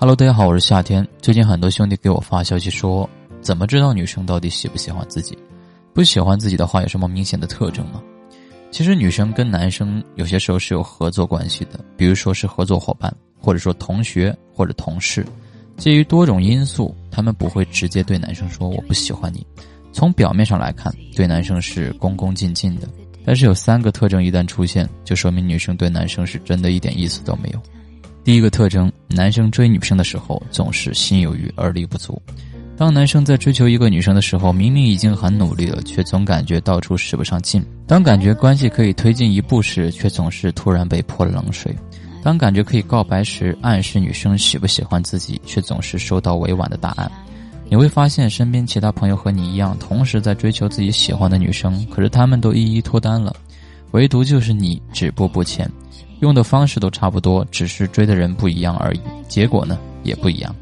Hello，大家好，我是夏天。最近很多兄弟给我发消息说，怎么知道女生到底喜不喜欢自己？不喜欢自己的话有什么明显的特征吗？其实女生跟男生有些时候是有合作关系的，比如说是合作伙伴，或者说同学或者同事。基于多种因素，他们不会直接对男生说我不喜欢你。从表面上来看，对男生是恭恭敬敬的，但是有三个特征一旦出现，就说明女生对男生是真的一点意思都没有。第一个特征，男生追女生的时候总是心有余而力不足。当男生在追求一个女生的时候，明明已经很努力了，却总感觉到处使不上劲；当感觉关系可以推进一步时，却总是突然被泼了冷水；当感觉可以告白时，暗示女生喜不喜欢自己，却总是收到委婉的答案。你会发现，身边其他朋友和你一样，同时在追求自己喜欢的女生，可是他们都一一脱单了，唯独就是你止步不前。用的方式都差不多，只是追的人不一样而已。结果呢，也不一样。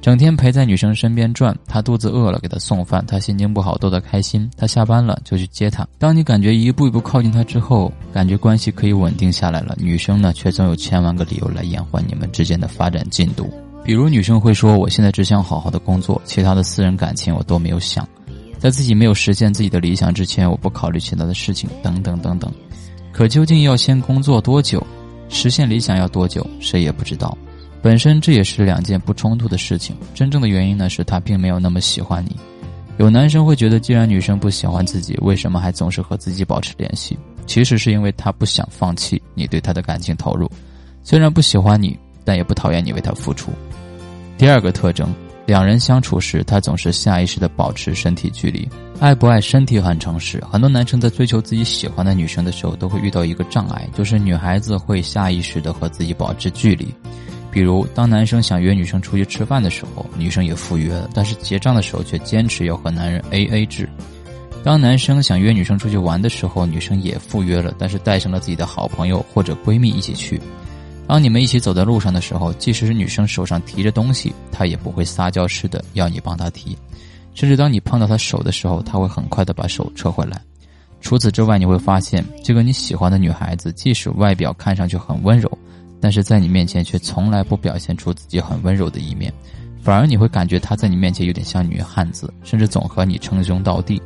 整天陪在女生身边转，她肚子饿了给她送饭，她心情不好逗她开心，她下班了就去接她。当你感觉一步一步靠近她之后，感觉关系可以稳定下来了，女生呢却总有千万个理由来延缓你们之间的发展进度。比如女生会说：“我现在只想好好的工作，其他的私人感情我都没有想，在自己没有实现自己的理想之前，我不考虑其他的事情，等等等等。”可究竟要先工作多久，实现理想要多久，谁也不知道。本身这也是两件不冲突的事情。真正的原因呢，是他并没有那么喜欢你。有男生会觉得，既然女生不喜欢自己，为什么还总是和自己保持联系？其实是因为他不想放弃你对他的感情投入。虽然不喜欢你，但也不讨厌你为他付出。第二个特征。两人相处时，他总是下意识的保持身体距离。爱不爱身体很诚实。很多男生在追求自己喜欢的女生的时候，都会遇到一个障碍，就是女孩子会下意识的和自己保持距离。比如，当男生想约女生出去吃饭的时候，女生也赴约了，但是结账的时候却坚持要和男人 A A 制。当男生想约女生出去玩的时候，女生也赴约了，但是带上了自己的好朋友或者闺蜜一起去。当你们一起走在路上的时候，即使是女生手上提着东西，她也不会撒娇似的要你帮她提，甚至当你碰到她手的时候，她会很快的把手撤回来。除此之外，你会发现，这个你喜欢的女孩子，即使外表看上去很温柔，但是在你面前却从来不表现出自己很温柔的一面，反而你会感觉她在你面前有点像女汉子，甚至总和你称兄道弟。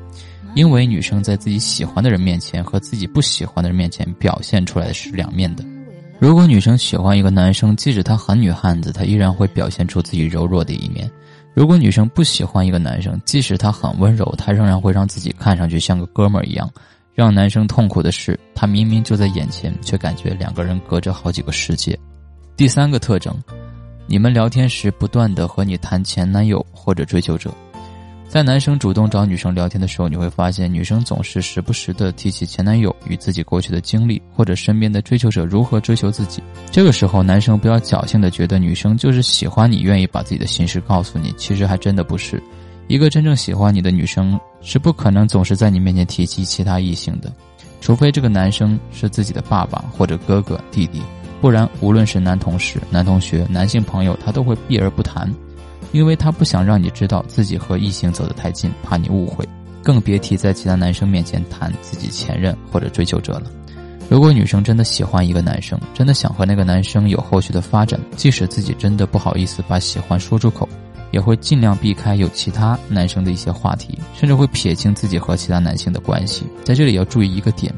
因为女生在自己喜欢的人面前和自己不喜欢的人面前表现出来的是两面的。如果女生喜欢一个男生，即使他很女汉子，她依然会表现出自己柔弱的一面；如果女生不喜欢一个男生，即使他很温柔，她仍然会让自己看上去像个哥们儿一样。让男生痛苦的是，他明明就在眼前，却感觉两个人隔着好几个世界。第三个特征，你们聊天时不断的和你谈前男友或者追求者。在男生主动找女生聊天的时候，你会发现女生总是时不时的提起前男友与自己过去的经历，或者身边的追求者如何追求自己。这个时候，男生不要侥幸的觉得女生就是喜欢你，愿意把自己的心事告诉你。其实还真的不是，一个真正喜欢你的女生是不可能总是在你面前提起其他异性的，除非这个男生是自己的爸爸或者哥哥弟弟，不然无论是男同事、男同学、男性朋友，他都会避而不谈。因为他不想让你知道自己和异性走得太近，怕你误会，更别提在其他男生面前谈自己前任或者追求者了。如果女生真的喜欢一个男生，真的想和那个男生有后续的发展，即使自己真的不好意思把喜欢说出口，也会尽量避开有其他男生的一些话题，甚至会撇清自己和其他男性的关系。在这里要注意一个点，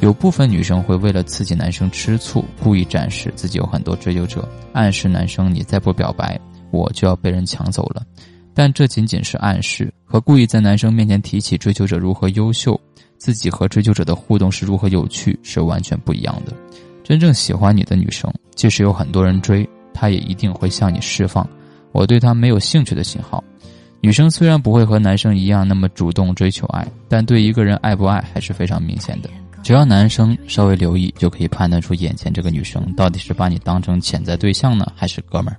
有部分女生会为了刺激男生吃醋，故意展示自己有很多追求者，暗示男生你再不表白。我就要被人抢走了，但这仅仅是暗示，和故意在男生面前提起追求者如何优秀，自己和追求者的互动是如何有趣是完全不一样的。真正喜欢你的女生，即使有很多人追，她也一定会向你释放我对她没有兴趣的信号。女生虽然不会和男生一样那么主动追求爱，但对一个人爱不爱还是非常明显的。只要男生稍微留意，就可以判断出眼前这个女生到底是把你当成潜在对象呢，还是哥们儿。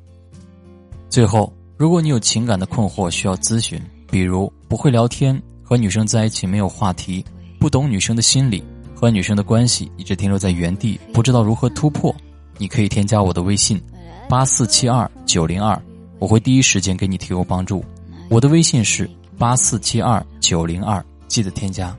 最后，如果你有情感的困惑需要咨询，比如不会聊天，和女生在一起没有话题，不懂女生的心理，和女生的关系一直停留在原地，不知道如何突破，你可以添加我的微信，八四七二九零二，我会第一时间给你提供帮助。我的微信是八四七二九零二，记得添加。